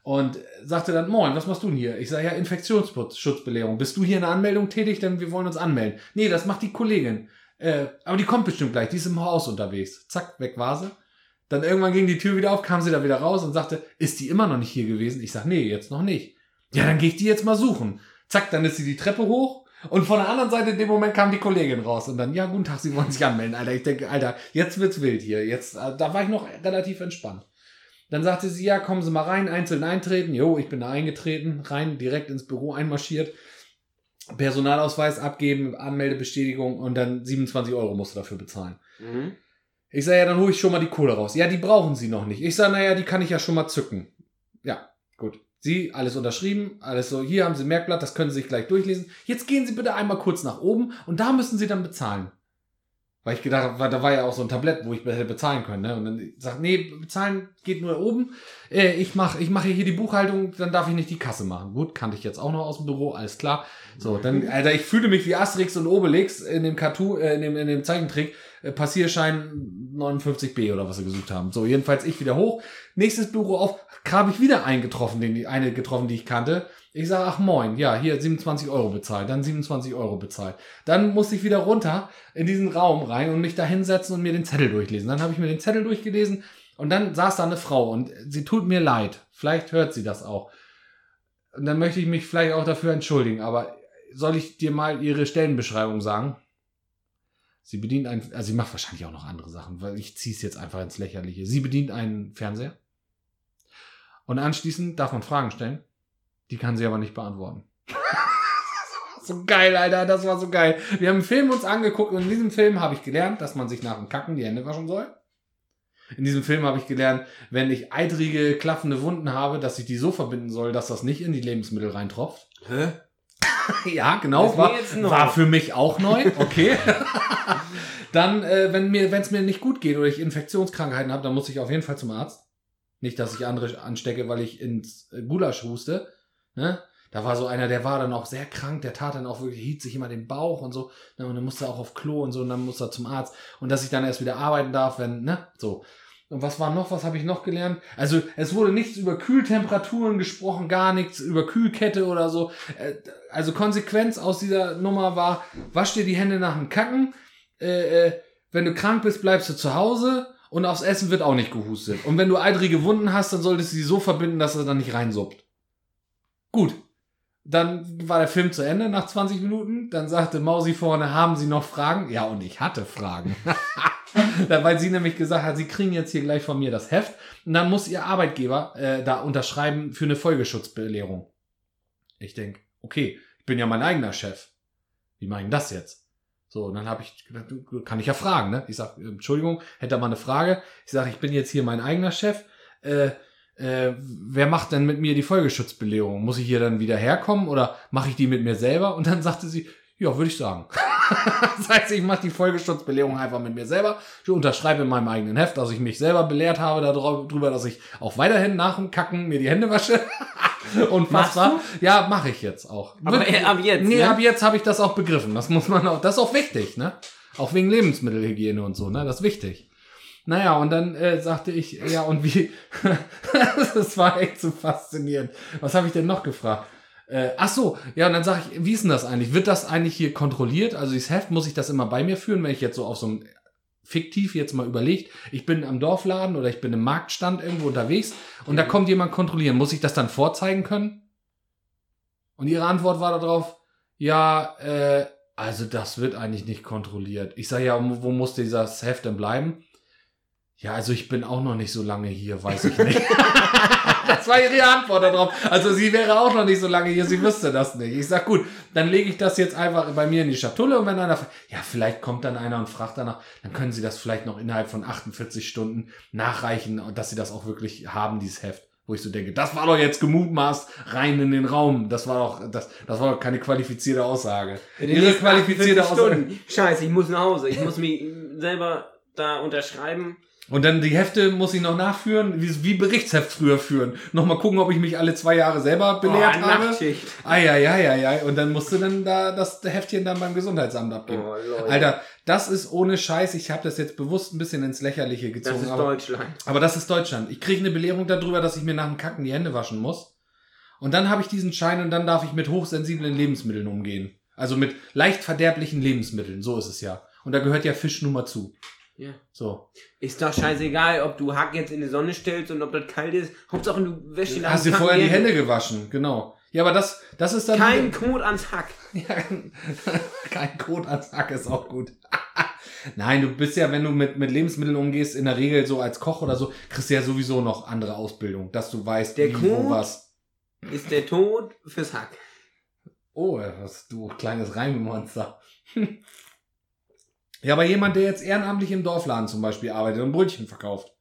Und sagte dann, moin, was machst du denn hier? Ich sage, ja, Infektionsschutzbelehrung. Bist du hier in der Anmeldung tätig? Denn wir wollen uns anmelden. Nee, das macht die Kollegin. Äh, aber die kommt bestimmt gleich, die ist im Haus unterwegs. Zack, weg war sie. Dann irgendwann ging die Tür wieder auf, kam sie da wieder raus und sagte, ist die immer noch nicht hier gewesen? Ich sag, nee, jetzt noch nicht. Ja, dann gehe ich die jetzt mal suchen. Zack, dann ist sie die Treppe hoch und von der anderen Seite in dem Moment kam die Kollegin raus und dann, ja, guten Tag, Sie wollen sich anmelden, Alter. Ich denke, Alter, jetzt wird's wild hier. Jetzt, äh, da war ich noch relativ entspannt. Dann sagte sie, ja, kommen Sie mal rein, einzeln eintreten. Jo, ich bin da eingetreten, rein, direkt ins Büro einmarschiert. Personalausweis abgeben, Anmeldebestätigung und dann 27 Euro musst du dafür bezahlen. Mhm. Ich sage, ja, dann hole ich schon mal die Kohle raus. Ja, die brauchen Sie noch nicht. Ich sage, naja, die kann ich ja schon mal zücken. Ja. Sie, alles unterschrieben, alles so, hier haben Sie ein Merkblatt, das können Sie sich gleich durchlesen. Jetzt gehen Sie bitte einmal kurz nach oben und da müssen Sie dann bezahlen. Weil ich gedacht habe, da war ja auch so ein Tablett, wo ich hätte bezahlen können. Ne? Und dann sagt, nee, bezahlen geht nur oben. Äh, ich mache ich mache hier die Buchhaltung, dann darf ich nicht die Kasse machen. Gut, kannte ich jetzt auch noch aus dem Büro, alles klar. So, dann, Alter, ich fühlte mich wie Asterix und Obelix in dem Cartoon, äh, in dem, in dem Zeichentrick, Passierschein 59b oder was sie gesucht haben. So, jedenfalls ich wieder hoch. Nächstes Büro auf, habe ich wieder einen getroffen, den, eine getroffen, die ich kannte. Ich sage, ach moin, ja, hier 27 Euro bezahlt, dann 27 Euro bezahlt. Dann musste ich wieder runter in diesen Raum rein und mich da hinsetzen und mir den Zettel durchlesen. Dann habe ich mir den Zettel durchgelesen und dann saß da eine Frau und sie tut mir leid. Vielleicht hört sie das auch. Und dann möchte ich mich vielleicht auch dafür entschuldigen, aber soll ich dir mal ihre Stellenbeschreibung sagen? Sie bedient ein, also sie macht wahrscheinlich auch noch andere Sachen, weil ich ziehe es jetzt einfach ins Lächerliche. Sie bedient einen Fernseher. Und anschließend darf man Fragen stellen. Die kann sie aber nicht beantworten. so geil, Alter, das war so geil. Wir haben einen Film uns angeguckt und in diesem Film habe ich gelernt, dass man sich nach dem Kacken die Hände waschen soll. In diesem Film habe ich gelernt, wenn ich eitrige, klaffende Wunden habe, dass ich die so verbinden soll, dass das nicht in die Lebensmittel reintropft. Hä? Ja, genau. War, war für mich auch neu. Okay. dann, äh, wenn mir, wenn es mir nicht gut geht oder ich Infektionskrankheiten habe, dann muss ich auf jeden Fall zum Arzt. Nicht, dass ich andere anstecke, weil ich ins äh, Gulasch huste. Ne? Da war so einer, der war dann auch sehr krank, der tat dann auch wirklich, hielt sich immer den Bauch und so. Ne? Und dann musste er auch auf Klo und so und dann musste er zum Arzt. Und dass ich dann erst wieder arbeiten darf, wenn, ne? So. Und was war noch? Was habe ich noch gelernt? Also es wurde nichts über Kühltemperaturen gesprochen, gar nichts über Kühlkette oder so. Äh, Also Konsequenz aus dieser Nummer war, wasch dir die Hände nach dem Kacken. Äh, äh, wenn du krank bist, bleibst du zu Hause und aufs Essen wird auch nicht gehustet. Und wenn du eitrige Wunden hast, dann solltest du sie so verbinden, dass er dann nicht reinsuppt. Gut. Dann war der Film zu Ende nach 20 Minuten. Dann sagte Mausi vorne, haben Sie noch Fragen? Ja, und ich hatte Fragen. Da- Weil sie nämlich gesagt hat, sie kriegen jetzt hier gleich von mir das Heft. Und dann muss ihr Arbeitgeber äh, da unterschreiben für eine Folgeschutzbelehrung. Ich denk, okay, ich bin ja mein eigener Chef. Wie mache ich denn das jetzt? So, und dann habe ich gedacht, kann ich ja fragen, ne? Ich sag, äh, Entschuldigung, hätte mal eine Frage. Ich sage, ich bin jetzt hier mein eigener Chef. Äh, äh, wer macht denn mit mir die Folgeschutzbelehrung? Muss ich hier dann wieder herkommen oder mache ich die mit mir selber? Und dann sagte sie, ja, würde ich sagen. das heißt, ich mache die Folgeschutzbelehrung einfach mit mir selber. Ich unterschreibe in meinem eigenen Heft, dass ich mich selber belehrt habe darüber, dass ich auch weiterhin nach dem Kacken mir die Hände wasche. Und was war? Ja, mache ich jetzt auch. Aber äh, ab jetzt, Nee, ne? ab jetzt habe ich das auch begriffen. Das muss man auch, das ist auch wichtig, ne? Auch wegen Lebensmittelhygiene und so, ne? Das ist wichtig. Naja, und dann äh, sagte ich, ja, und wie, das war echt so faszinierend. Was habe ich denn noch gefragt? Äh, ach so, ja, und dann sage ich, wie ist denn das eigentlich? Wird das eigentlich hier kontrolliert? Also dieses Heft, muss ich das immer bei mir führen, wenn ich jetzt so auf so einem fiktiv jetzt mal überlegt, ich bin am Dorfladen oder ich bin im Marktstand irgendwo unterwegs und da kommt jemand kontrollieren. Muss ich das dann vorzeigen können? Und ihre Antwort war darauf, ja, äh, also das wird eigentlich nicht kontrolliert. Ich sage ja, wo muss dieses Heft denn bleiben? Ja, also ich bin auch noch nicht so lange hier, weiß ich nicht. das war ihre Antwort darauf. Also sie wäre auch noch nicht so lange hier, sie wüsste das nicht. Ich sag, gut, dann lege ich das jetzt einfach bei mir in die Schatulle und wenn einer, ja, vielleicht kommt dann einer und fragt danach, dann können sie das vielleicht noch innerhalb von 48 Stunden nachreichen, dass sie das auch wirklich haben, dieses Heft. Wo ich so denke, das war doch jetzt gemutmaßt rein in den Raum. Das war doch, das, das war doch keine qualifizierte Aussage. Ihre qualifizierte Aussage. Stunden. Scheiße, ich muss nach Hause. Ich muss mich selber da unterschreiben. Und dann die Hefte muss ich noch nachführen, wie, wie Berichtsheft früher führen. Nochmal gucken, ob ich mich alle zwei Jahre selber belehrt oh, habe. Nachtschicht. Eieieiei. Und dann musst du dann da das Heftchen dann beim Gesundheitsamt abgeben. Oh. Alter, das ist ohne Scheiß. Ich habe das jetzt bewusst ein bisschen ins Lächerliche Das gezogen. ist aber, Deutschland. aber das ist Deutschland. Ich kriege eine Belehrung darüber, dass ich mir nach dem Kacken die Hände waschen muss. Und dann habe ich diesen Schein und dann darf ich mit hochsensiblen Lebensmitteln umgehen. Also mit leicht verderblichen Lebensmitteln. So ist es ja. Und da gehört ja Fisch nun mal zu. Ja. So. Ist doch scheißegal, ob du Hack jetzt in die Sonne stellst und ob das kalt ist. Hauptsache du wäschst dir nach Hast dir vorher die Hände gewaschen, genau. Ja, aber das, das ist dann. Kein Kot ans Hack. Ja, kein Kot ans Hack ist auch gut. Nein, du bist ja, wenn du mit, mit Lebensmitteln umgehst, in der Regel so als Koch oder so, kriegst du ja sowieso noch andere Ausbildung, dass du weißt, Der wie, wo, Kot- was. Ist der Tod fürs Hack. Oh, was du kleines Reimmonster. ja, aber jemand, der jetzt ehrenamtlich im Dorfladen zum Beispiel arbeitet und Brötchen verkauft.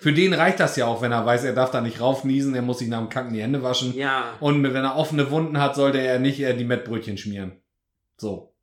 Für den reicht das ja auch, wenn er weiß, er darf da nicht raufniesen, er muss sich nach dem Kacken die Hände waschen. Ja. Und wenn er offene Wunden hat, sollte er nicht äh, die Mettbrötchen schmieren. So.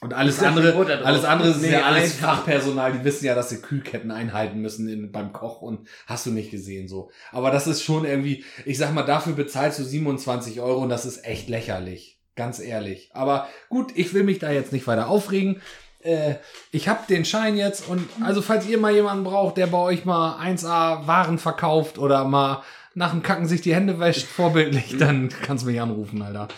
Und alles andere, alles andere ist Nee, ja alles. Fachpersonal, die wissen ja, dass sie Kühlketten einhalten müssen in, beim Koch und hast du nicht gesehen so. Aber das ist schon irgendwie, ich sag mal, dafür bezahlst du 27 Euro und das ist echt lächerlich. Ganz ehrlich. Aber gut, ich will mich da jetzt nicht weiter aufregen. Äh, ich habe den Schein jetzt und also falls ihr mal jemanden braucht, der bei euch mal 1A Waren verkauft oder mal nach dem Kacken sich die Hände wäscht, vorbildlich, dann kannst du mich anrufen, Alter.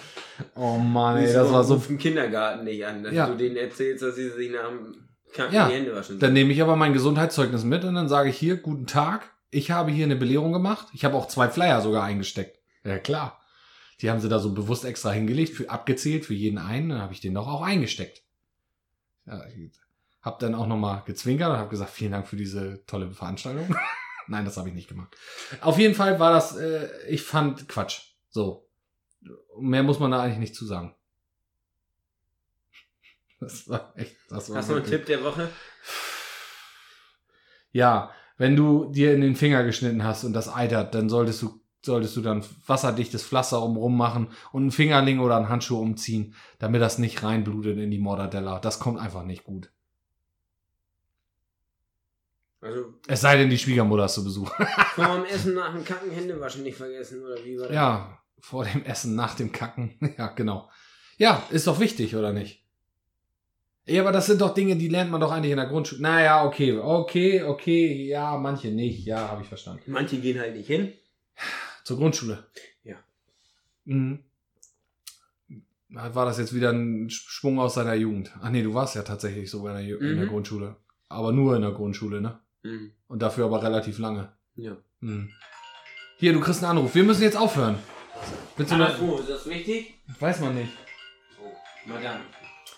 Oh Mann, ey, das war so. im Kindergarten nicht an, dass Ja. du denen erzählst, dass sie sich nach dem Kacken Ja. die Hände waschen. Dann nehme ich aber mein Gesundheitszeugnis mit und dann sage ich hier, guten Tag, ich habe hier eine Belehrung gemacht. Ich habe auch zwei Flyer sogar eingesteckt. Ja, klar. Die haben sie da so bewusst extra hingelegt, für abgezählt für jeden einen, dann habe ich den doch auch eingesteckt. Ja, ich habe dann auch nochmal gezwinkert und habe gesagt, vielen Dank für diese tolle Veranstaltung. Nein, das habe ich nicht gemacht. Auf jeden Fall war das, äh, ich fand Quatsch. So. Mehr muss man da eigentlich nicht zu sagen. Das war echt, das war Hast du einen Tipp der Woche? ja, wenn du dir in den Finger geschnitten hast und das eitert, dann solltest du, solltest du dann wasserdichtes Pflaster umrum machen und einen Fingerling oder einen Handschuh umziehen, damit das nicht reinblutet in die Mortadella. Das kommt einfach nicht gut. Also Es sei denn, die Schwiegermutter ist zu Besuch. vor dem Essen nach dem Kacken Hände waschen nicht vergessen, oder wie war das? ja, vor dem Essen, nach dem Kacken. Ja, genau. Ja, ist doch wichtig, oder nicht? Ja, aber das sind doch Dinge, die lernt man doch eigentlich in der Grundschule. Naja, okay, okay, okay, ja, manche nicht, ja, habe ich verstanden. Manche gehen halt nicht hin. Zur Grundschule. Ja. Mhm. War das jetzt wieder ein Sprung aus seiner Jugend? Ach nee, du warst ja tatsächlich so in der, Ju- in der Mhm. Grundschule. Aber nur in der Grundschule, ne? Mhm. Und dafür aber relativ lange. Ja. Mhm. Hier, du kriegst einen Anruf. Wir müssen jetzt aufhören. Willst du noch? Oh, ist das wichtig? Weiß man nicht. Oh, Madame.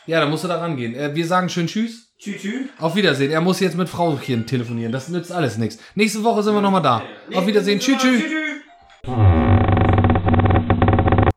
Ja, da musst du da rangehen. Äh, wir sagen schön Tschüss. Tschü, tschü. Auf Wiedersehen. Er muss jetzt mit Frauchen telefonieren. Das nützt alles nichts. Nächste Woche sind wir nochmal da. Auf Wiedersehen. Tschüss, tschüss. Hmm.